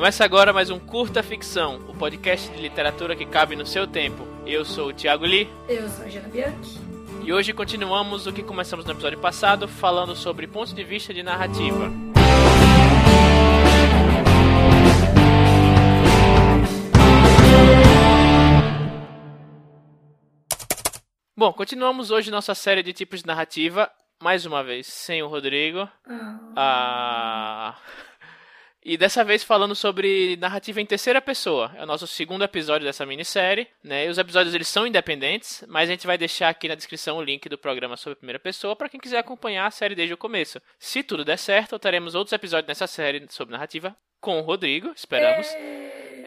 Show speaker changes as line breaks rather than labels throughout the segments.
Começa agora mais um Curta Ficção, o podcast de literatura que cabe no seu tempo. Eu sou o Thiago Lee.
Eu sou a Jana Bianchi.
E hoje continuamos o que começamos no episódio passado, falando sobre pontos de vista de narrativa. Bom, continuamos hoje nossa série de tipos de narrativa, mais uma vez, sem o Rodrigo.
Ah.
Ah... E dessa vez falando sobre narrativa em terceira pessoa. É o nosso segundo episódio dessa minissérie, né? E os episódios eles são independentes, mas a gente vai deixar aqui na descrição o link do programa sobre primeira pessoa para quem quiser acompanhar a série desde o começo. Se tudo der certo, teremos outros episódios nessa série sobre narrativa com o Rodrigo, esperamos.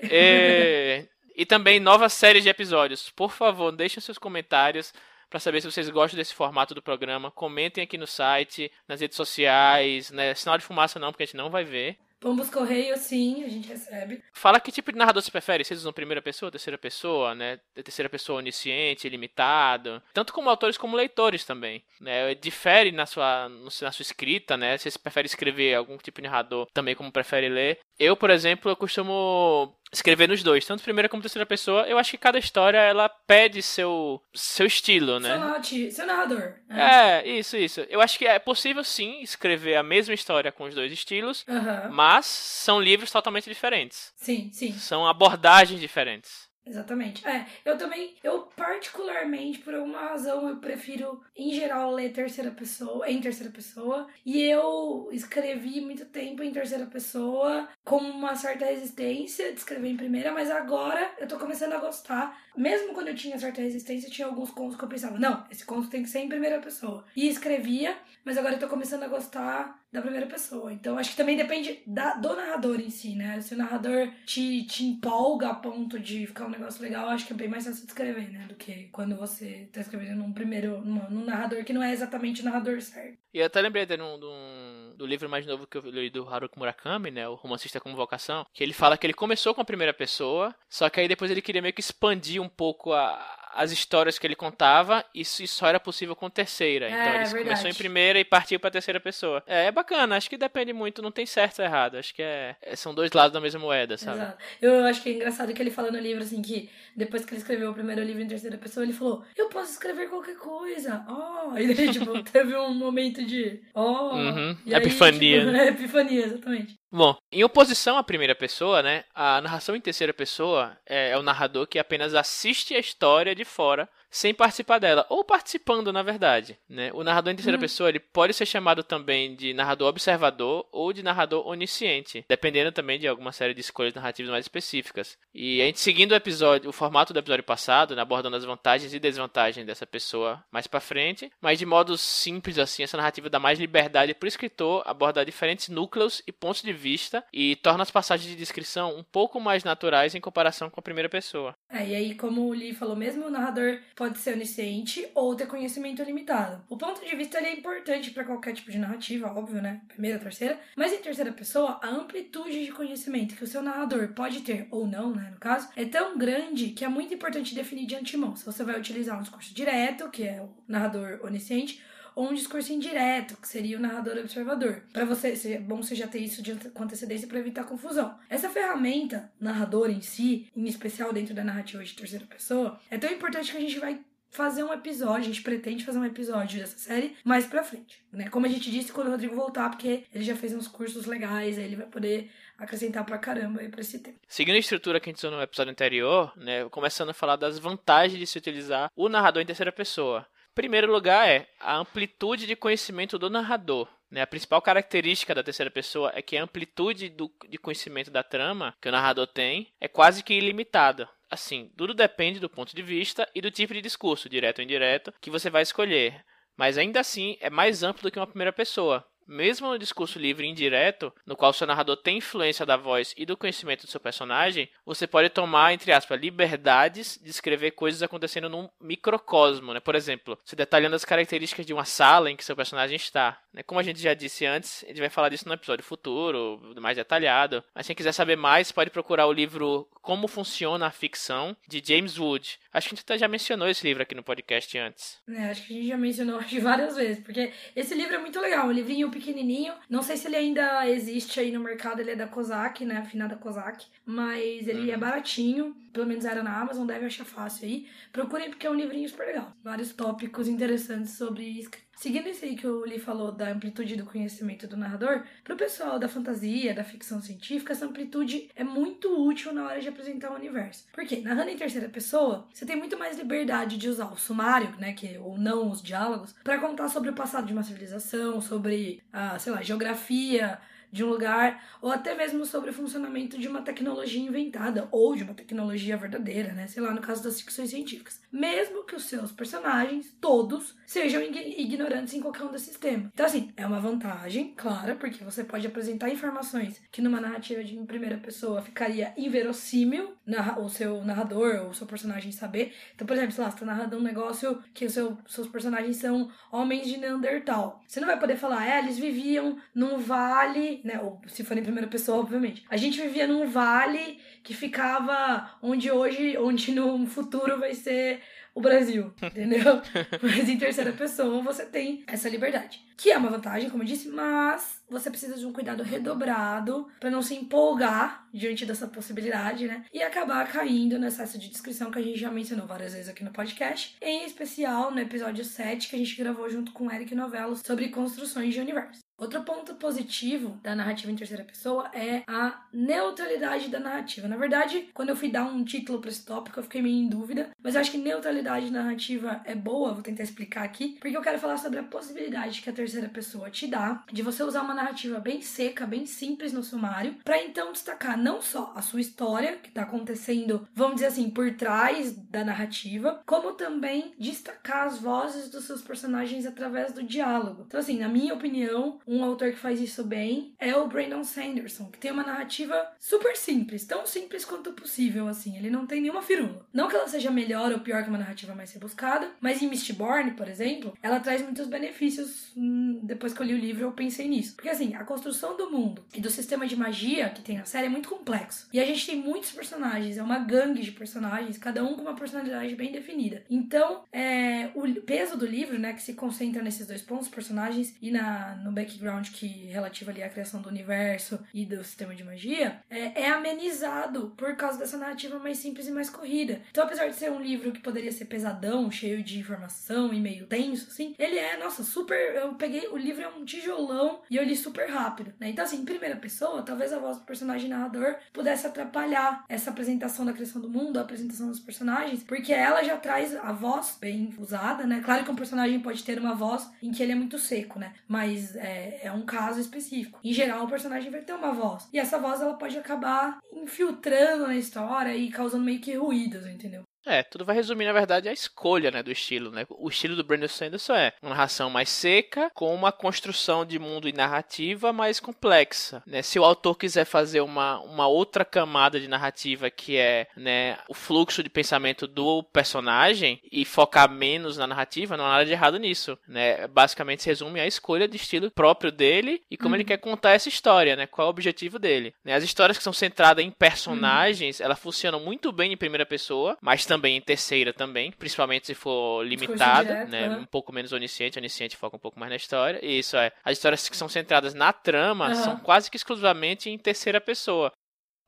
E, e também novas séries de episódios. Por favor, deixem seus comentários para saber se vocês gostam desse formato do programa. Comentem aqui no site, nas redes sociais, né? Sinal de fumaça não, porque a gente não vai ver.
Pombos Correio, sim, a gente recebe.
Fala que tipo de narrador você prefere. Vocês usam primeira pessoa, terceira pessoa, né? Terceira pessoa onisciente, ilimitado. Tanto como autores como leitores também. Né? Difere na sua, na sua escrita, né? Se você prefere escrever algum tipo de narrador também como prefere ler. Eu, por exemplo, eu costumo escrever nos dois, tanto primeira como terceira pessoa. Eu acho que cada história ela pede seu seu estilo, né?
Seu, narrati- seu narrador. né?
É, isso, isso. Eu acho que é possível sim escrever a mesma história com os dois estilos, mas são livros totalmente diferentes.
Sim, sim.
São abordagens diferentes.
Exatamente. É, eu também, eu particularmente, por alguma razão, eu prefiro, em geral, ler terceira pessoa, em terceira pessoa. E eu escrevi muito tempo em terceira pessoa, com uma certa resistência de escrever em primeira, mas agora eu tô começando a gostar. Mesmo quando eu tinha certa resistência, tinha alguns contos que eu pensava, não, esse conto tem que ser em primeira pessoa. E escrevia, mas agora eu tô começando a gostar da primeira pessoa. Então acho que também depende da- do narrador em si, né? Se o narrador te, te empolga a ponto de ficar um negócio legal, acho que é bem mais fácil de escrever, né? Do que quando você tá escrevendo num primeiro, numa- num narrador que não é exatamente o narrador certo.
E eu até lembrei de um, de um- do livro mais novo que eu li do Haruki Murakami, né, o romancista como vocação, que ele fala que ele começou com a primeira pessoa, só que aí depois ele queria meio que expandir um pouco a- as histórias que ele contava, e isso só era possível com terceira.
É,
então ele
verdade.
começou em primeira e partiu pra terceira pessoa. É, é bacana, acho que depende muito, não tem certo ou errado, acho que é, é- são dois lados da mesma moeda, sabe?
Exato. Eu acho que é engraçado que ele fala no livro, assim, que depois que ele escreveu o primeiro livro em terceira pessoa, ele falou, eu posso escrever qualquer coisa. Oh! E daí, tipo, teve um momento de. Oh!
Uhum.
Aí,
Epifania,
tipo,
né?
epifania, exatamente.
Bom, em oposição à primeira pessoa, né, a narração em terceira pessoa é, é o narrador que apenas assiste a história de fora sem participar dela, ou participando, na verdade. Né? O narrador em terceira
Uhum.
pessoa ele pode ser chamado também de narrador observador ou de narrador onisciente, dependendo também de alguma série de escolhas narrativas mais específicas. E a gente seguindo o episódio, o formato do episódio passado, né, abordando as vantagens e desvantagens dessa pessoa mais pra frente, mas de modo simples assim, essa narrativa dá mais liberdade pro escritor abordar diferentes núcleos e pontos de vista e torna as passagens de descrição um pouco mais naturais em comparação com a primeira pessoa.
É, e aí, como o Lee falou mesmo, o narrador pode ser onisciente ou ter conhecimento limitado. O ponto de vista é importante para qualquer tipo de narrativa, óbvio, né? Primeira, terceira. Mas em terceira pessoa, a amplitude de conhecimento que o seu narrador pode ter ou não, né? No caso, é tão grande que é muito importante definir de antemão se você vai utilizar um discurso direto, que é o narrador onisciente, ou um discurso indireto, que seria o narrador observador. Para você, seria bom você já ter isso de com antecedência para evitar confusão. Essa ferramenta, narrador em si, em especial dentro da narrativa de terceira pessoa, é tão importante que a gente vai fazer um episódio, a gente pretende fazer um episódio dessa série mais pra frente, né? Como a gente disse, quando o Rodrigo voltar, porque ele já fez uns cursos legais, aí ele vai poder acrescentar pra caramba aí pra esse tempo.
Seguindo a estrutura que a gente usou no episódio anterior, né, começando a falar das vantagens de se utilizar o narrador em terceira pessoa. Primeiro lugar é a amplitude de conhecimento do narrador. né? A principal característica da terceira pessoa é que a amplitude do, de conhecimento da trama que o narrador tem é quase que ilimitada. Assim, tudo depende do ponto de vista e do tipo de discurso, direto ou indireto, que você vai escolher. Mas ainda assim é mais amplo do que uma primeira pessoa. Mesmo no discurso livre indireto, no qual seu narrador tem influência da voz e do conhecimento do seu personagem, você pode tomar, entre aspas, liberdades de escrever coisas acontecendo num microcosmo, né? Por exemplo, você detalhando as características de uma sala em que seu personagem está, Né? Como a gente já disse antes, a gente vai falar disso no episódio futuro, mais detalhado. Mas quem quiser saber mais, pode procurar o livro Como Funciona a Ficção, de James Wood. Acho que a gente até já mencionou esse livro aqui no podcast antes.
É, acho que a gente já mencionou acho, várias vezes, porque esse livro é muito legal, um livrinho pequenininho. Não sei se ele ainda existe aí no mercado, ele é da Kozak, né, afinada Kozak, mas ele é uhum. é baratinho, pelo menos era na Amazon, deve achar fácil aí. Procurem porque é um livrinho super legal. Vários tópicos interessantes sobre escrita. Seguindo isso aí que o Lee falou da amplitude do conhecimento do narrador, para o pessoal da fantasia, da ficção científica, essa amplitude é muito útil na hora de apresentar o universo. Porque narrando em terceira pessoa, você tem muito mais liberdade de usar o sumário, né, que ou não os diálogos, para contar sobre o passado de uma civilização, sobre a, sei lá, geografia, de um lugar, ou até mesmo sobre o funcionamento de uma tecnologia inventada, ou de uma tecnologia verdadeira, né? Sei lá, no caso das ficções científicas. Mesmo que os seus personagens, todos, sejam ignorantes em qualquer um desses temas. Então, assim, é uma vantagem, clara, porque você pode apresentar informações que numa narrativa de primeira pessoa ficaria inverossímil o seu narrador ou o seu personagem saber. Então, por exemplo, sei lá, você tá narrando um negócio que os seu, seus personagens são homens de Neandertal. Você não vai poder falar, é, eles viviam num vale né? Ou se for em primeira pessoa, obviamente. A gente vivia num vale que ficava onde hoje, onde no futuro vai ser o Brasil, entendeu? mas em terceira pessoa você tem essa liberdade. Que é uma vantagem, como eu disse, mas você precisa de um cuidado redobrado para não se empolgar diante dessa possibilidade, né? E acabar caindo no excesso de descrição que a gente já mencionou várias vezes aqui no podcast, em especial no episódio 7 que a gente gravou junto com o Eric Novello sobre construções de universo. Outro ponto positivo da narrativa em terceira pessoa é a neutralidade da narrativa. Na verdade, quando eu fui dar um título para esse tópico, eu fiquei meio em dúvida, mas eu acho que neutralidade narrativa é boa, vou tentar explicar aqui, porque eu quero falar sobre a possibilidade que a terceira pessoa te dá de você usar uma narrativa bem seca, bem simples no sumário, para então destacar não só a sua história, que está acontecendo, vamos dizer assim, por trás da narrativa, como também destacar as vozes dos seus personagens através do diálogo. Então, assim, na minha opinião, um autor que faz isso bem é o Brandon Sanderson, que tem uma narrativa super simples, tão simples quanto possível, assim. Ele não tem nenhuma firula. Não que ela seja melhor ou pior que uma narrativa mais rebuscada, mas em Mistborn, por exemplo, ela traz muitos benefícios. Hum, depois que eu li o livro, eu pensei nisso. Porque, assim, a construção do mundo e do sistema de magia que tem na série é muito complexo. E a gente tem muitos personagens, é uma gangue de personagens, cada um com uma personalidade bem definida. Então, é, o peso do livro, né, que se concentra nesses dois pontos, personagens e na, no background background que relativo ali à criação do universo e do sistema de magia, é, é amenizado por causa dessa narrativa mais simples e mais corrida. Então, apesar de ser um livro que poderia ser pesadão, cheio de informação e meio tenso, assim, ele é, nossa, super. Eu peguei o livro é um tijolão e eu li super rápido, né? Então, assim, em primeira pessoa, talvez a voz do personagem narrador pudesse atrapalhar essa apresentação da criação do mundo, a apresentação dos personagens, porque ela já traz a voz bem usada, né? Claro que um personagem pode ter uma voz em que ele é muito seco, né? Mas é, é, um caso específico. Em geral, o personagem vai ter uma voz. E essa voz ela pode acabar infiltrando na história e causando meio que ruídos, entendeu?
É, tudo vai resumir, na verdade, a escolha, né, do estilo, né? O estilo do Brandon Sanderson é uma narração mais seca, com uma construção de mundo e narrativa mais complexa, né? Se o autor quiser fazer uma, uma outra camada de narrativa que é, né, o fluxo de pensamento do personagem e focar menos na narrativa, não há nada de errado nisso, né? Basicamente se resume a escolha de estilo próprio dele e como uhum. ele quer contar essa história, né? Qual é o objetivo dele. Né? As histórias que são centradas em personagens, uhum. elas funcionam muito bem em primeira pessoa, mas também em terceira também, principalmente se for limitado, direto, né? Uhum. Um pouco menos onisciente, onisciente foca um pouco mais na história. E isso é. As histórias que são centradas na trama uhum. são quase que exclusivamente em terceira pessoa.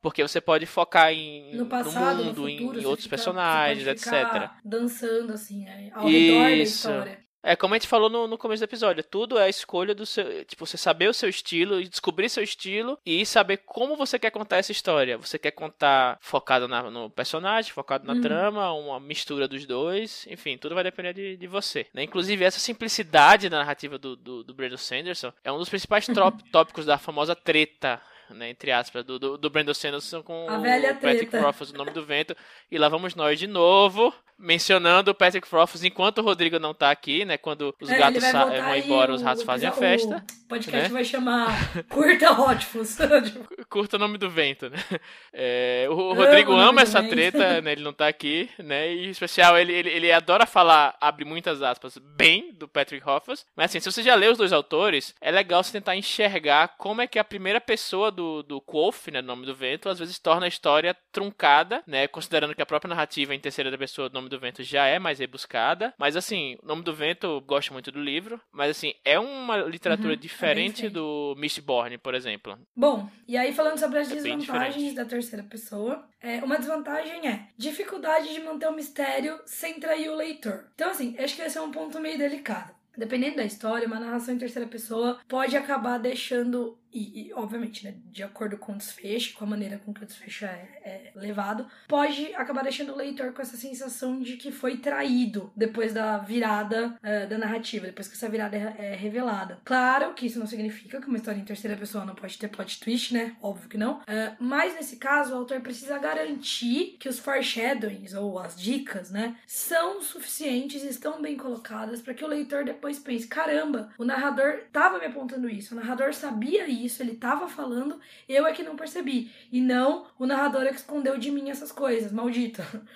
Porque você pode focar em
no, passado,
no mundo,
no futuro,
em, outros fica, personagens, etc.
Dançando, assim, é, ao Isso. redor da história.
É, como a gente falou no, no começo do episódio, tudo é a escolha do seu. Tipo, você saber o seu estilo, descobrir seu estilo e saber como você quer contar essa história. Você quer contar focado na, no personagem, focado na uhum. trama, uma mistura dos dois. Enfim, tudo vai depender de, de você. Né? Inclusive, essa simplicidade da narrativa do, do, do Brandon Sanderson é um dos principais tópicos da famosa treta né, entre aspas, do, do, do Brandon Sanderson com
o
Patrick Rothfuss, o nome do vento. E lá vamos nós de novo, mencionando o Patrick Rothfuss enquanto o Rodrigo não tá aqui, né? Quando os é, gatos vão embora, os ratos fazem a festa.
O podcast né? vai chamar Curta Rothfuss.
curta o nome do vento, né? É, o Rodrigo ama essa treta, né? Ele não tá aqui, né? E em especial, ele, ele, ele adora falar, abre muitas aspas, bem do Patrick Hoffman. Mas assim, se você já leu os dois autores, é legal você tentar enxergar como é que a primeira pessoa do, do Quoth, né? Nome do vento, às vezes torna a história truncada, né? Considerando que a própria narrativa em terceira pessoa do Nome do Vento já é mais rebuscada. Mas assim, o Nome do Vento, gosto muito do livro. Mas assim, é uma literatura uhum, diferente é do Mistborn, por exemplo.
Bom, e aí falando sobre as é desvantagens da terceira pessoa, é, uma desvantagem é dificuldade de manter o mistério sem trair o leitor. Então, assim, acho que esse é um ponto meio delicado. Dependendo da história, uma narração em terceira pessoa pode acabar deixando e, e, obviamente, né, de acordo com o desfecho, com a maneira com que o desfecho é, é, levado, pode acabar deixando o leitor com essa sensação de que foi traído depois da virada uh, da narrativa, depois que essa virada é, é, revelada. Claro que isso não significa que uma história em terceira pessoa não pode ter plot twist, né? Óbvio que não. Uh, mas nesse caso, o autor precisa garantir que os foreshadowings ou as dicas, né, são suficientes e estão bem colocadas para que o leitor depois pense: caramba, o narrador estava me apontando isso, o narrador sabia isso isso, ele tava falando, eu é que não percebi. E não o narrador é que escondeu de mim essas coisas, maldita.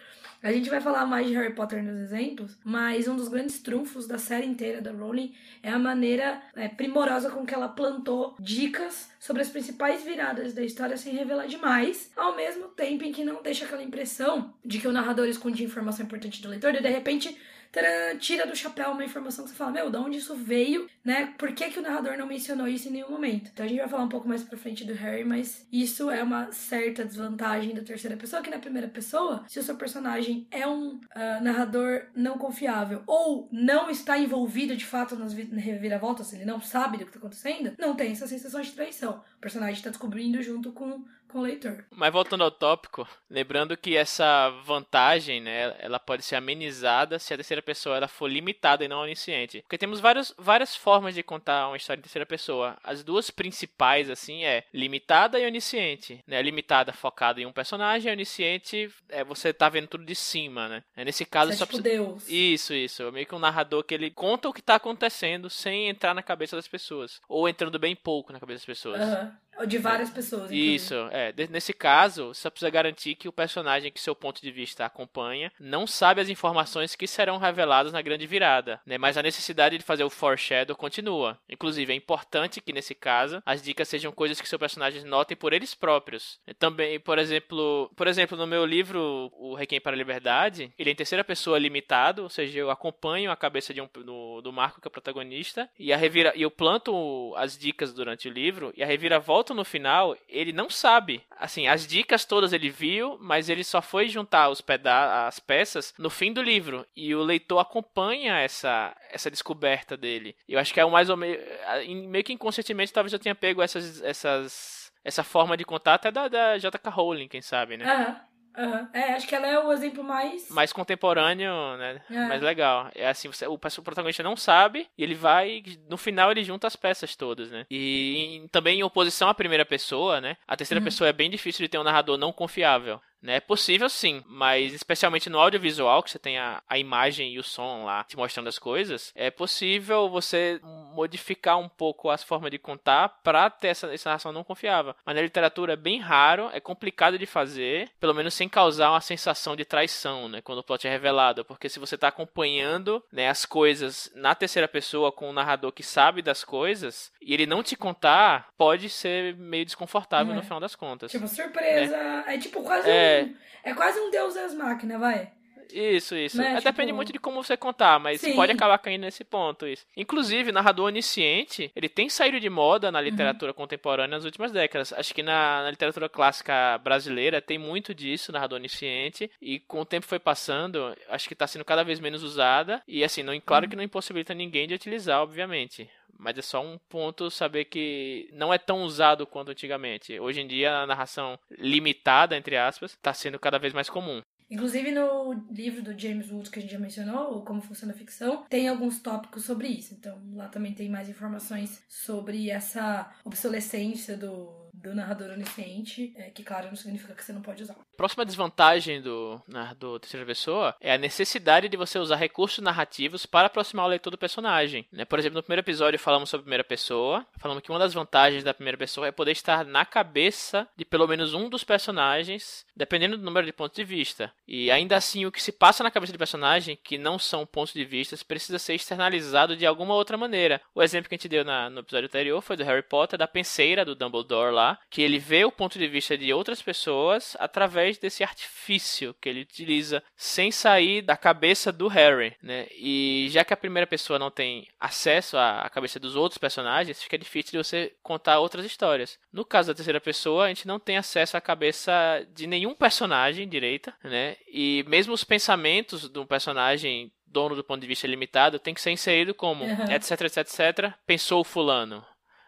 A gente vai falar mais de Harry Potter nos exemplos, mas um dos grandes trunfos da série inteira da Rowling é a maneira é, primorosa com que ela plantou dicas sobre as principais viradas da história sem revelar demais, ao mesmo tempo em que não deixa aquela impressão de que o narrador esconde informação importante do leitor e de repente taran, tira do chapéu uma informação que você fala, meu, de onde isso veio, né? Por que, que o narrador não mencionou isso em nenhum momento? Então a gente vai falar um pouco mais pra frente do Harry, mas isso é uma certa desvantagem da terceira pessoa, que na primeira pessoa, se o seu personagem é um uh, narrador não confiável ou não está envolvido de fato nas reviravoltas, ele não sabe do que está acontecendo, não tem essa sensação de traição. O personagem está descobrindo junto com com o leitor.
Mas voltando ao tópico, lembrando que essa vantagem, né, ela pode ser amenizada se a terceira pessoa ela for limitada e não onisciente. Porque temos vários, várias formas de contar uma história em terceira pessoa. As duas principais, assim, é limitada e onisciente. Né? limitada focada em um personagem, onisciente é você tá vendo tudo de cima, né? É, nesse caso,
você é só é tipo precisa... Deus.
Isso, isso. É meio que um narrador que ele conta o que tá acontecendo sem entrar na cabeça das pessoas. Ou entrando bem pouco na cabeça das pessoas.
Uhum. De várias pessoas.
Inclusive. Isso, é. Nesse caso, você precisa garantir que o personagem que seu ponto de vista acompanha não sabe as informações que serão reveladas na grande virada, né? Mas a necessidade de fazer o foreshadow continua. Inclusive, é importante que nesse caso as dicas sejam coisas que seu personagem notem por eles próprios. Também, por exemplo, por exemplo, no meu livro O Requiem para a Liberdade, ele é em terceira pessoa limitado, ou seja, eu acompanho a cabeça de um, do, Marco que é o protagonista e a revira e eu planto as dicas durante o livro e a reviravolta no final, ele não sabe. Assim, as dicas todas ele viu, mas ele só foi juntar os peda as peças no fim do livro. E o leitor acompanha essa, essa descoberta dele. Eu acho que é o mais ou menos. Meio que inconscientemente, talvez eu tenha pego essas. essas essa forma de contar até da, da J.K. Rowling, quem sabe, né?
Aham. Uhum. É, acho que ela é o exemplo mais.
Mais contemporâneo, né? É. Mais legal. É assim, você, o, o protagonista não sabe e ele vai. No final ele junta as peças todas, né? E em, também em oposição à primeira pessoa, né? A terceira uhum. pessoa é bem difícil de ter um narrador não confiável. Né? É possível sim, mas especialmente no audiovisual, que você tem a, a imagem e o som lá te mostrando as coisas, é possível você modificar um pouco as formas de contar para ter essa, essa narração não confiável. Mas na literatura é bem raro, é complicado de fazer, pelo menos sem causar uma sensação de traição, né? Quando o plot é revelado, porque se você está acompanhando né, as coisas na terceira pessoa com um narrador que sabe das coisas e ele não te contar, pode ser meio desconfortável é. no final das contas.
Tipo, surpresa. Né? É tipo quase é, é. é quase um Deus das máquinas, vai.
Isso, isso. Né? Tipo... Depende muito de como você contar, mas Sim. pode acabar caindo nesse ponto. Isso. Inclusive, narrador onisciente, ele tem saído de moda na uhum. literatura uhum. contemporânea nas últimas décadas. Acho que na, na, literatura clássica brasileira tem muito disso, narrador onisciente, e com o tempo foi passando, acho que está sendo cada vez menos usada, e assim, não, claro uhum. que não impossibilita ninguém de utilizar, obviamente. Mas é só um ponto saber que não é tão usado quanto antigamente. Hoje em dia, a narração limitada, entre aspas, está sendo cada vez mais comum.
Inclusive no livro do James Wood que a gente já mencionou, Como Funciona a Ficção, tem alguns tópicos sobre isso. Então lá também tem mais informações sobre essa obsolescência do, do narrador onisciente, é, que claro não significa que você não pode usar.
Próxima desvantagem do narrador terceira pessoa é a necessidade de você usar recursos narrativos para aproximar o leitor do personagem. Né? Por exemplo, no primeiro episódio falamos sobre primeira pessoa, falamos que uma das vantagens da primeira pessoa é poder estar na cabeça de pelo menos um dos personagens, dependendo do número de pontos de vista. E ainda assim, o que se passa na cabeça do personagem, que não são pontos de vista, precisa ser externalizado de alguma outra maneira. O exemplo que a gente deu na, no episódio anterior foi do Harry Potter, da penseira do Dumbledore lá, que ele vê o ponto de vista de outras pessoas através desse artifício que ele utiliza sem sair da cabeça do Harry, né? E já que a primeira pessoa não tem acesso à cabeça dos outros personagens, fica difícil de você contar outras histórias. No caso da terceira pessoa, a gente não tem acesso à cabeça de nenhum personagem direita, né? E mesmo os pensamentos do personagem dono do ponto de vista limitado tem que ser inserido como uhum. etc, etc, etc, pensou fulano.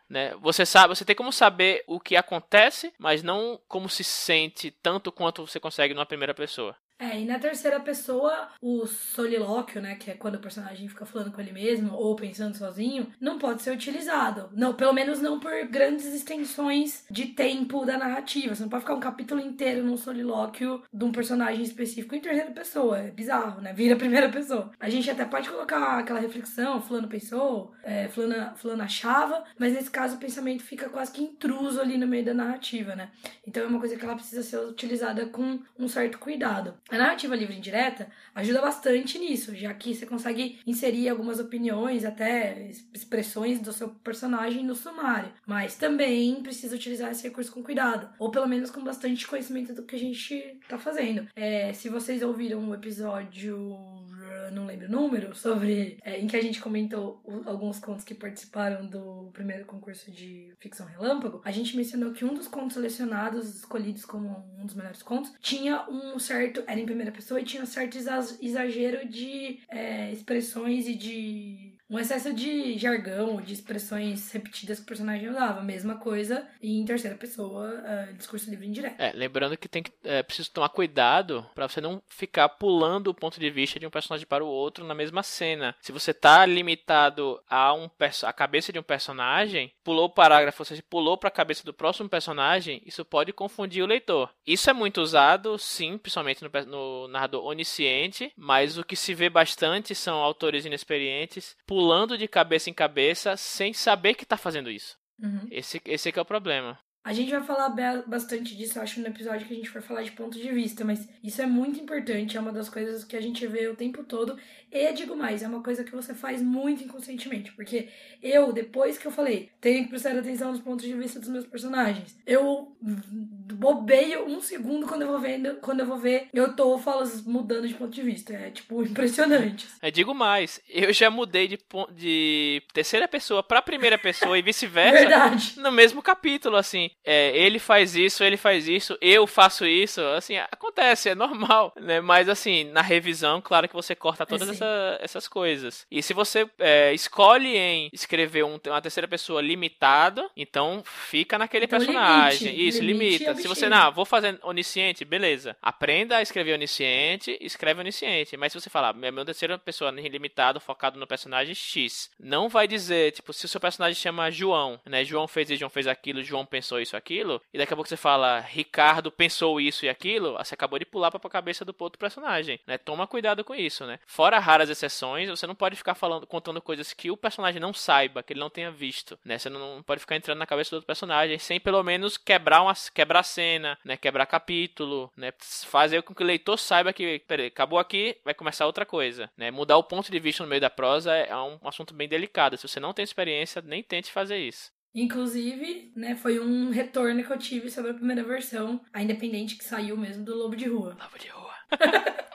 Né? Você sabe, você tem como saber o que acontece, mas não como se sente tanto quanto você consegue numa primeira pessoa.
É, e na terceira pessoa, o solilóquio, né, que é quando o personagem fica falando com ele mesmo ou pensando sozinho, não pode ser utilizado. Não, pelo menos não por grandes extensões de tempo da narrativa. Você não pode ficar um capítulo inteiro num solilóquio de um personagem específico em terceira pessoa. É bizarro, né? Vira primeira pessoa. A gente até pode colocar aquela reflexão, fulano pensou, é, fulano, fulano achava, mas nesse caso o pensamento fica quase que intruso ali no meio da narrativa, né? Então é uma coisa que ela precisa ser utilizada com um certo cuidado. A narrativa livre indireta ajuda bastante nisso, já que você consegue inserir algumas opiniões, até expressões do seu personagem no sumário. Mas também precisa utilizar esse recurso com cuidado, ou pelo menos com bastante conhecimento do que a gente tá fazendo. É, se vocês ouviram o episódio não lembro o número, sobre. É, em que a gente comentou o, alguns contos que participaram do primeiro concurso de ficção relâmpago, a gente mencionou que um dos contos selecionados, escolhidos como um dos melhores contos, tinha um certo. Era em primeira pessoa e tinha um certo exagero de é, expressões e de um excesso de jargão, de expressões repetidas que o personagem usava. Mesma coisa em terceira pessoa, uh, discurso livre indireto.
É, lembrando que tem que é, preciso tomar cuidado para você não ficar pulando o ponto de vista de um personagem para o outro na mesma cena. Se você tá limitado a um a cabeça de um personagem, pulou o parágrafo, ou seja, pulou para a cabeça do próximo personagem, isso pode confundir o leitor. Isso é muito usado, sim, principalmente no, no narrador onisciente, mas o que se vê bastante são autores inexperientes pulando pulando de cabeça em cabeça sem saber que tá fazendo isso. Uhum. Esse, esse é que é o problema.
A gente vai falar bastante disso, acho, no episódio que a gente for falar de ponto de vista, mas isso é muito importante, é uma das coisas que a gente vê o tempo todo. E digo mais, é uma coisa que você faz muito inconscientemente, porque eu, depois que eu falei, tenho que prestar atenção nos pontos de vista dos meus personagens, eu bobeio um segundo quando eu vou vendo, quando eu vou ver, eu tô falas mudando de ponto de vista. É tipo impressionante.
Eu digo mais, eu já mudei de, de terceira pessoa para primeira pessoa e vice-versa.
Verdade.
No mesmo capítulo, assim é, ele faz isso, ele faz isso, eu faço isso, assim, acontece, é normal, né? Mas assim, na revisão, claro que você corta todas é essa, essas coisas. E se você é, escolhe em escrever um, uma terceira pessoa limitado, então fica naquele então, personagem. Limite, isso, limite limita. Se você, não, vou fazer onisciente, beleza. Aprenda a escrever onisciente, escreve onisciente. Mas se você falar, meu terceira pessoa limitado, focado no personagem X, não vai dizer, tipo, se o seu personagem chama João, né? João fez isso, João fez aquilo, João pensou isso, aquilo, e daqui a pouco você fala, Ricardo pensou isso e aquilo, você acabou de pular pra cabeça do outro personagem, né? Toma cuidado com isso, né? Fora raras exceções, você não pode ficar falando, contando coisas que o personagem não saiba, que ele não tenha visto, né? Você não pode ficar entrando na cabeça do outro personagem sem pelo menos quebrar uma quebrar cena, né? Quebrar capítulo, né? Fazer com que o leitor saiba que, peraí, acabou aqui, vai começar outra coisa, né? Mudar o ponto de vista no meio da prosa é um assunto bem delicado. Se você não tem experiência, nem tente fazer isso.
Inclusive, né, foi um retorno que eu tive sobre a primeira versão, a independente que saiu mesmo do Lobo de Rua.
Lobo de Rua.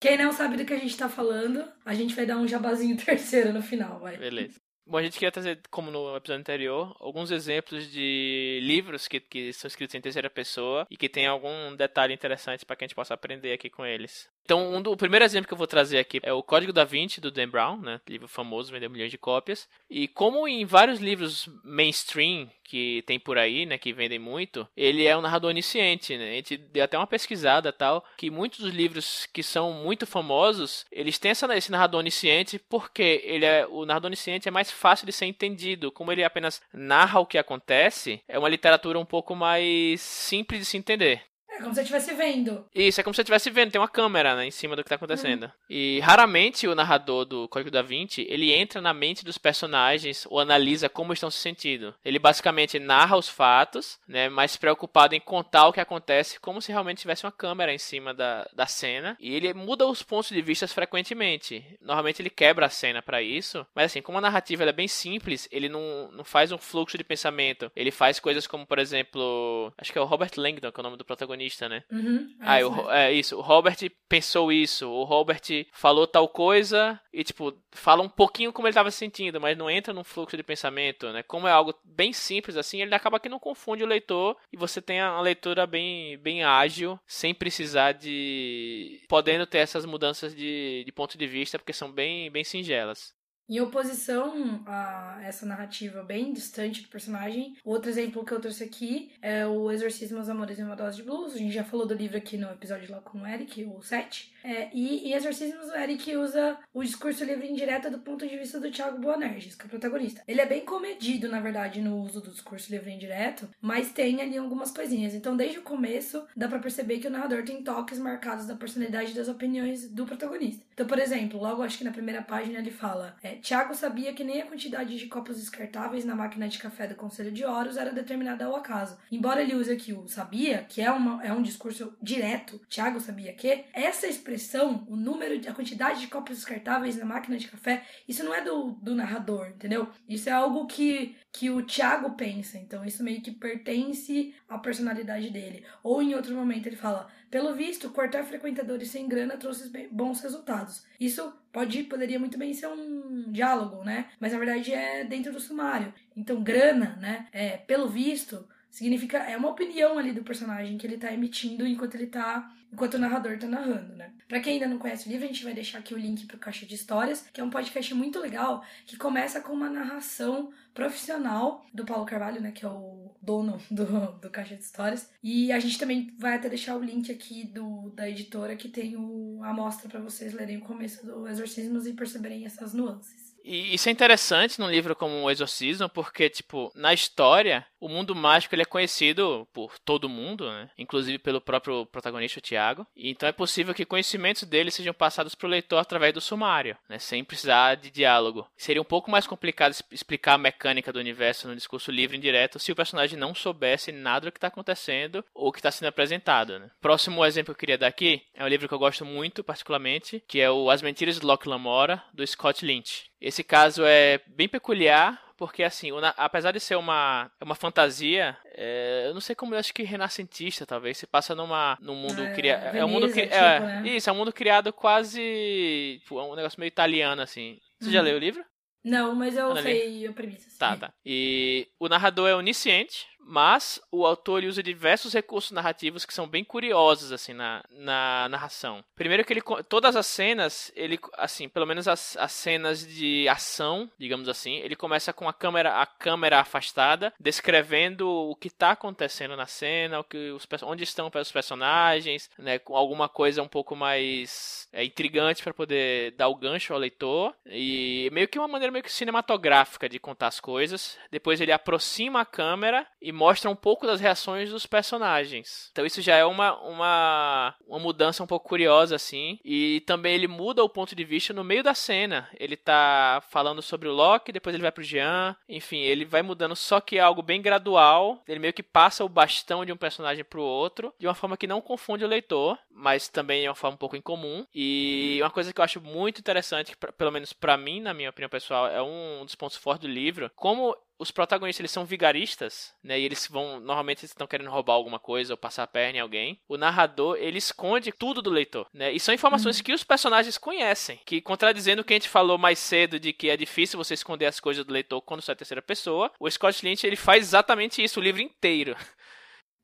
Quem não sabe do que a gente tá falando, a gente vai dar um jabazinho terceiro no final, vai.
Beleza. Bom, a gente queria trazer, como no episódio anterior, alguns exemplos de livros que, que são escritos em terceira pessoa e que tem algum detalhe interessante para que a gente possa aprender aqui com eles. Então, um do, o primeiro exemplo que eu vou trazer aqui é o Código da Vinci, do Dan Brown, né? Livro famoso, vendeu milhões de cópias. E como em vários livros mainstream que tem por aí, né, que vendem muito, ele é um narrador onisciente, né? A gente deu até uma pesquisada tal, que muitos dos livros que são muito famosos, eles têm essa, esse narrador onisciente porque ele é, o narrador onisciente é mais fácil de ser entendido. Como ele apenas narra o que acontece, é uma literatura um pouco mais simples de se entender.
É como se você estivesse vendo.
Isso, é como se você estivesse vendo, tem uma câmera né, em cima do que está acontecendo. Uhum. E raramente o narrador do Código da Vinci, ele entra na mente dos personagens ou analisa como estão se sentindo. Ele basicamente narra os fatos, né, mas preocupado em contar o que acontece como se realmente tivesse uma câmera em cima da, da cena. E ele muda os pontos de vista frequentemente. Normalmente ele quebra a cena para isso, mas assim, como a narrativa é bem simples, ele não, não faz um fluxo de pensamento. Ele faz coisas como, por exemplo, acho que é o Robert Langdon, que é o nome do protagonista protagonista, né?
Uhum,
é, o, é isso. O Robert pensou isso. O Robert falou tal coisa e, tipo, fala um pouquinho como ele estava se sentindo, mas não entra num fluxo de pensamento, né? Como é algo bem simples assim, ele acaba que não confunde o leitor e você tem uma leitura bem, bem ágil, sem precisar de. podendo ter essas mudanças de, de ponto de vista, porque são bem, bem singelas.
Em oposição a essa narrativa bem distante do personagem, outro exemplo que eu trouxe aqui é o Exorcismo aos Amores e uma Dose de Blues. A gente já falou do livro aqui no episódio lá com o Eric, o 7. É, e em Exorcismos, o Eric usa o discurso livre indireta do ponto de vista do Thiago Boanerges, que é o protagonista. Ele é bem comedido, na verdade, no uso do discurso livre indireto, mas tem ali algumas coisinhas. Então, desde o começo, dá para perceber que o narrador tem toques marcados da personalidade e das opiniões do protagonista. Então, por exemplo, logo acho que na primeira página ele fala: é, Tiago sabia que nem a quantidade de copos descartáveis na máquina de café do Conselho de Horus era determinada ao acaso. Embora ele use aqui o sabia, que é, uma, é um discurso direto, Tiago sabia que, essa expressão, o número, a quantidade de copos descartáveis na máquina de café, isso não é do, do narrador, entendeu? Isso é algo que, que o Tiago pensa. Então, isso meio que pertence à personalidade dele. Ou em outro momento ele fala: pelo visto, cortar frequentadores sem grana trouxe bons resultados. Isso pode poderia muito bem ser um diálogo, né? Mas na verdade é dentro do sumário. Então, grana, né? É, pelo visto, significa é uma opinião ali do personagem que ele tá emitindo enquanto ele tá enquanto o narrador tá narrando, né? Para quem ainda não conhece o livro, a gente vai deixar aqui o link pro Caixa de Histórias, que é um podcast muito legal, que começa com uma narração profissional do Paulo Carvalho, né, que é o dono do, do Caixa de Histórias. E a gente também vai até deixar o link aqui do, da editora que tem o, a amostra para vocês lerem o começo do Exorcismos e perceberem essas nuances.
E isso é interessante num livro como O Exorcismo, porque, tipo, na história, o mundo mágico ele é conhecido por todo mundo, né? Inclusive pelo próprio protagonista, o Tiago. Então é possível que conhecimentos dele sejam passados para o leitor através do sumário, né? Sem precisar de diálogo. Seria um pouco mais complicado explicar a mecânica do universo no discurso livre e indireto se o personagem não soubesse nada do que está acontecendo ou que está sendo apresentado, né? Próximo exemplo que eu queria dar aqui é um livro que eu gosto muito, particularmente, que é o As Mentiras de Locke Lamora, do Scott Lynch. Esse caso é bem peculiar, porque assim, apesar de ser uma, uma fantasia, é, eu não sei como eu acho que renascentista, talvez, se passa numa num mundo é, criado, é um mundo cri... tipo, é, né? isso, é um mundo criado quase, tipo, é um negócio meio italiano assim. Você uhum. já leu o livro?
Não, mas eu sei a premissa.
Tá, tá. E o narrador é onisciente, mas o autor usa diversos recursos narrativos que são bem curiosos assim na, na narração. Primeiro que ele todas as cenas, ele assim, pelo menos as, as cenas de ação, digamos assim, ele começa com a câmera a câmera afastada, descrevendo o que está acontecendo na cena, o que os onde estão os personagens, né, com alguma coisa um pouco mais é, intrigante para poder dar o gancho ao leitor e meio que uma maneira meio que cinematográfica de contar as coisas. Depois ele aproxima a câmera e mostra um pouco das reações dos personagens. Então isso já é uma, uma, uma mudança um pouco curiosa, assim. E também ele muda o ponto de vista no meio da cena. Ele tá falando sobre o Loki, depois ele vai pro Jean. Enfim, ele vai mudando, só que é algo bem gradual. Ele meio que passa o bastão de um personagem pro outro, de uma forma que não confunde o leitor, mas também é uma forma um pouco incomum. E uma coisa que eu acho muito interessante, que, pelo menos para mim, na minha opinião pessoal, é um dos pontos fortes do livro, como os protagonistas eles são vigaristas, né? E eles vão normalmente estão querendo roubar alguma coisa ou passar a perna em alguém. O narrador ele esconde tudo do leitor, né? E são informações uhum. que os personagens conhecem, que contradizendo o que a gente falou mais cedo de que é difícil você esconder as coisas do leitor quando você é terceira pessoa. O Scott Lynch ele faz exatamente isso o livro inteiro.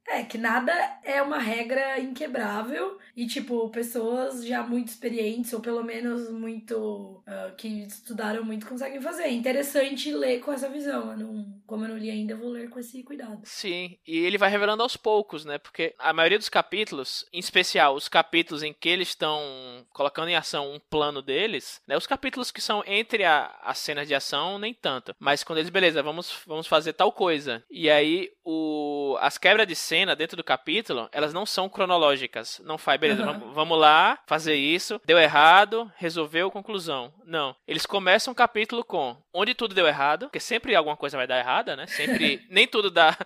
É, que nada é uma regra inquebrável e, tipo, pessoas já muito experientes ou pelo menos muito. Uh, que estudaram muito conseguem fazer. É interessante ler com essa visão. Eu não, como eu não li ainda, eu vou ler com esse cuidado.
Sim, e ele vai revelando aos poucos, né? Porque a maioria dos capítulos, em especial os capítulos em que eles estão colocando em ação um plano deles, né? Os capítulos que são entre as cenas de ação, nem tanto. Mas quando eles, beleza, vamos, vamos fazer tal coisa. E aí o, as quebras de cena dentro do capítulo, elas não são cronológicas. Não faz, beleza, uhum. vamos, vamos lá fazer isso, deu errado, resolveu, conclusão. Não. Eles começam o capítulo com onde tudo deu errado, porque sempre alguma coisa vai dar errada, né? Sempre, nem tudo dá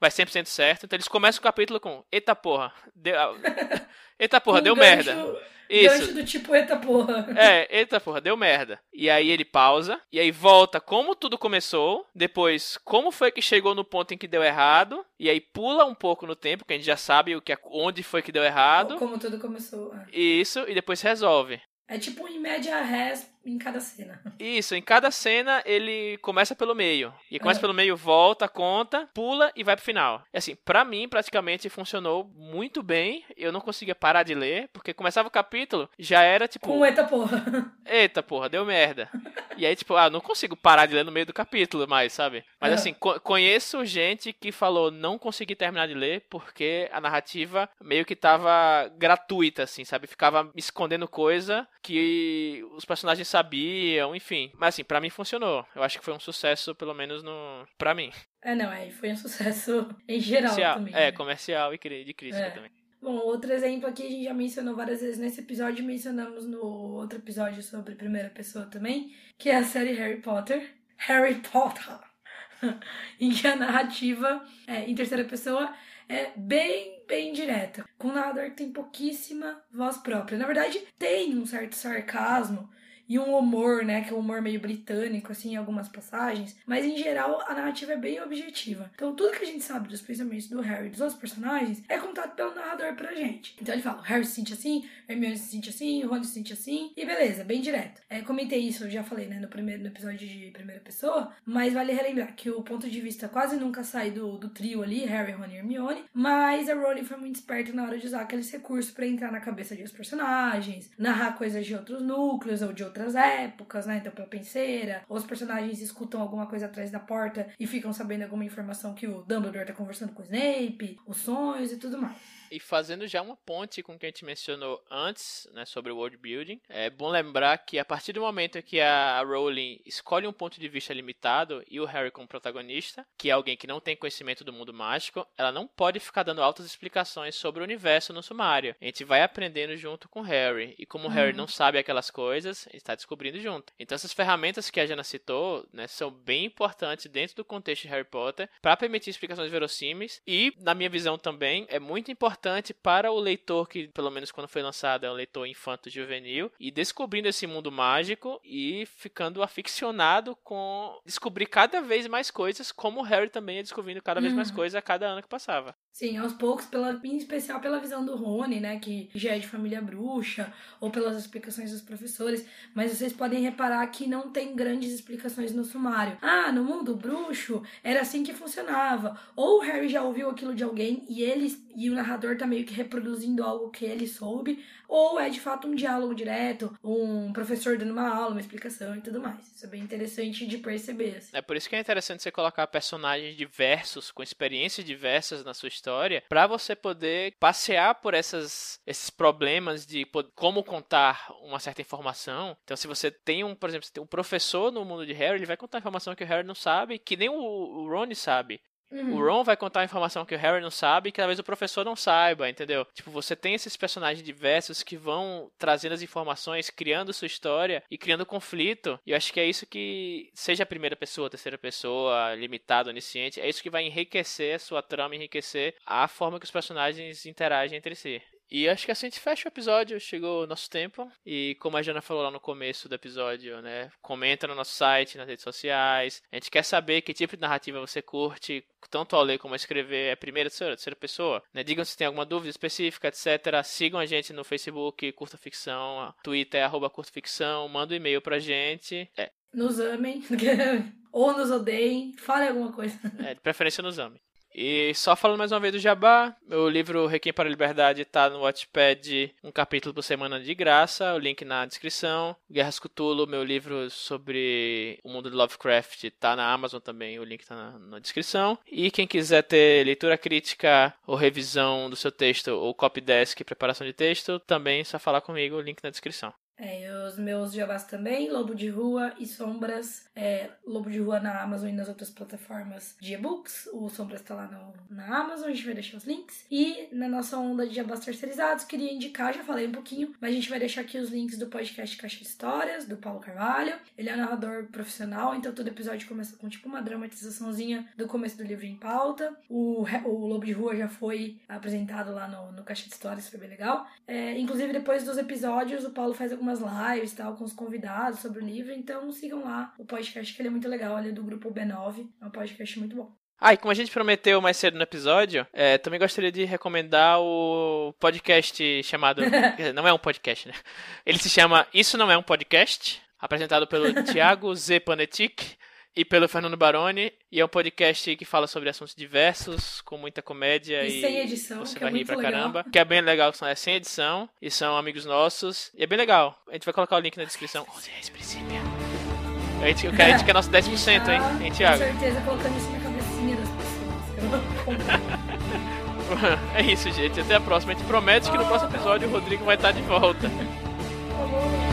vai 100% certo. Então eles começam o capítulo com eita porra, deu, eita porra, um deu
gancho,
merda. Isso.
Gancho do tipo, eita porra.
É, eita porra, deu merda. E aí ele pausa, e aí volta como tudo começou, depois como foi que chegou no ponto em que deu errado, e aí pula um pouco no tempo, que a gente já sabe o que, onde foi que deu errado.
Como tudo começou. É.
Isso, e depois resolve.
É tipo em média res em cada cena.
Isso, em cada cena ele começa pelo meio. E começa é. pelo meio, volta, conta, pula e vai pro final. E assim, pra mim, praticamente funcionou muito bem. Eu não conseguia parar de ler, porque começava o capítulo, já era tipo.
Com eita porra.
Eita porra, deu merda. E aí, tipo, ah, não consigo parar de ler no meio do capítulo mais, sabe? Mas é. assim, co conheço gente que falou não consegui terminar de ler porque a narrativa meio que tava gratuita, assim, sabe? Ficava escondendo coisa que os personagens sabiam, enfim. Mas assim, para mim funcionou. Eu acho que foi um sucesso, pelo menos no para mim.
É, não, é, foi um sucesso em geral
comercial,
também.
É, né? comercial e de crítica
é.
também.
Bom, outro exemplo aqui a gente já mencionou várias vezes nesse episódio, mencionamos no outro episódio sobre primeira pessoa também, que é a série Harry Potter. Harry Potter! em que a narrativa é, em terceira pessoa é bem, bem direta. Com o narrador que tem pouquíssima voz própria. Na verdade, tem um certo sarcasmo e um humor, né, que é um humor meio britânico, assim, em algumas passagens, mas em geral a narrativa é bem objetiva. Então tudo que a gente sabe dos pensamentos do Harry e dos outros personagens é contado pelo narrador pra gente. Então ele fala, Harry se sente assim, Hermione se sente assim, Ron se sente assim, e beleza, bem direto. É, comentei isso, já falei, né, no primeiro no episódio de primeira pessoa, mas vale relembrar que o ponto de vista quase nunca sai do, do trio ali, Harry, Ron e Hermione, mas a Rowling foi muito esperta na hora de usar aqueles recursos para entrar na cabeça de os personagens, narrar coisas de outros núcleos ou de outras outras épocas, né? Então, penseira, ou os personagens escutam alguma coisa atrás da porta e ficam sabendo alguma informação que o Dumbledore tá conversando com o Snape, os sonhos e tudo mais.
E fazendo já uma ponte com o que a gente mencionou antes, né, sobre o world building, é bom lembrar que a partir do momento que a Rowling escolhe um ponto de vista limitado e o Harry como protagonista, que é alguém que não tem conhecimento do mundo mágico, ela não pode ficar dando altas explicações sobre o universo no sumário. A gente vai aprendendo junto com o Harry, e como o Harry uhum. não sabe aquelas coisas, a gente está descobrindo junto. Então essas ferramentas que a Jana citou, né, são bem importantes dentro do contexto de Harry Potter para permitir explicações verossímeis e, na minha visão também, é muito importante importante para o leitor que, pelo menos quando foi lançado, é um leitor infanto-juvenil, e descobrindo esse mundo mágico e ficando aficionado com descobrir cada vez mais coisas, como o Harry também é descobrindo cada vez mais uhum. coisas a cada ano que passava.
Sim, aos poucos, pela, em especial pela visão do Rony, né, que já é de família bruxa, ou pelas explicações dos professores, mas vocês podem reparar que não tem grandes explicações no sumário. Ah, no mundo bruxo era assim que funcionava. Ou o Harry já ouviu aquilo de alguém e ele e o narrador tá meio que reproduzindo algo que ele soube, ou é de fato um diálogo direto, um professor dando uma aula, uma explicação e tudo mais. Isso é bem interessante de perceber. Assim.
É por isso que é interessante você colocar personagens diversos, com experiências diversas na sua história, para você poder passear por essas, esses problemas de como contar uma certa informação. Então, se você tem um, por exemplo, você tem um professor no mundo de Harry, ele vai contar informação que o Harry não sabe, que nem o, o sabe. Uhum. O Ron vai contar informação que o Harry não sabe e que talvez o professor não saiba, entendeu? Tipo, você tem esses personagens diversos que vão trazendo as informações, criando sua história e criando conflito. E eu acho que é isso que, seja a primeira pessoa, a terceira pessoa, limitado, onisciente, é isso que vai enriquecer a sua trama, enriquecer a forma que os personagens interagem entre si. E acho que assim a gente fecha o episódio, chegou o nosso tempo. E como a Jana falou lá no começo do episódio, né? Comenta no nosso site, nas redes sociais. A gente quer saber que tipo de narrativa você curte, tanto ao ler como a escrever. É primeira, terceira, terceira pessoa. Né? Digam se tem alguma dúvida específica, etc. Sigam a gente no Facebook, Curta Ficção, Twitter, arroba Curta Ficção. Manda um e-mail pra gente. É.
Nos amem. Ou nos odeiem. Fale alguma coisa.
É, de preferência nos amem. E só falando mais uma vez do Jabá, meu livro Requiem para a Liberdade está no Watchpad, um capítulo por semana de graça, o link na descrição. Guerras Cthulhu, meu livro sobre o mundo de Lovecraft, está na Amazon também, o link está na, na, descrição. E quem quiser ter leitura crítica ou revisão do seu texto, ou copy desk, preparação de texto, também é só falar comigo, o link na descrição.
É, os meus jabás também, Lobo de Rua e Sombras. É, Lobo de Rua na Amazon e nas outras plataformas de e-books. O Sombras tá lá no, na Amazon, a gente vai deixar os links. E na nossa onda de jabás terceirizados, queria indicar, já falei um pouquinho, mas a gente vai deixar aqui os links do podcast Caixa de Histórias, do Paulo Carvalho. Ele é narrador profissional, então todo episódio começa com tipo uma dramatizaçãozinha do começo do livro em pauta. O, o Lobo de Rua já foi apresentado lá no, no Caixa de Histórias, foi bem legal. É, inclusive, depois dos episódios, o Paulo faz algumas algumas lives tal com os convidados sobre o livro, então sigam lá o podcast que ele é muito legal, ele é do grupo B9, é um podcast muito bom.
Ah, e como a gente prometeu mais cedo no episódio, é, também gostaria de recomendar o podcast chamado. não é um podcast, né? Ele se chama Isso Não É um Podcast, apresentado pelo Thiago Z. E pelo Fernando Baroni. E é um podcast que fala sobre assuntos diversos, com muita comédia
e, e sem edição.
Você
é
vai
é
rir pra
legal.
caramba. Que é bem legal, é sem edição e são amigos nossos. E é bem legal. A gente vai colocar o link na descrição. 11 reais princípio. A gente, a gente quer nosso 10%,
tá,
hein, hein, Thiago?
Com certeza colocando isso na cabecinha das pessoas.
é isso, gente. Até a próxima. A gente promete que no próximo episódio o Rodrigo vai estar de volta.
Falou.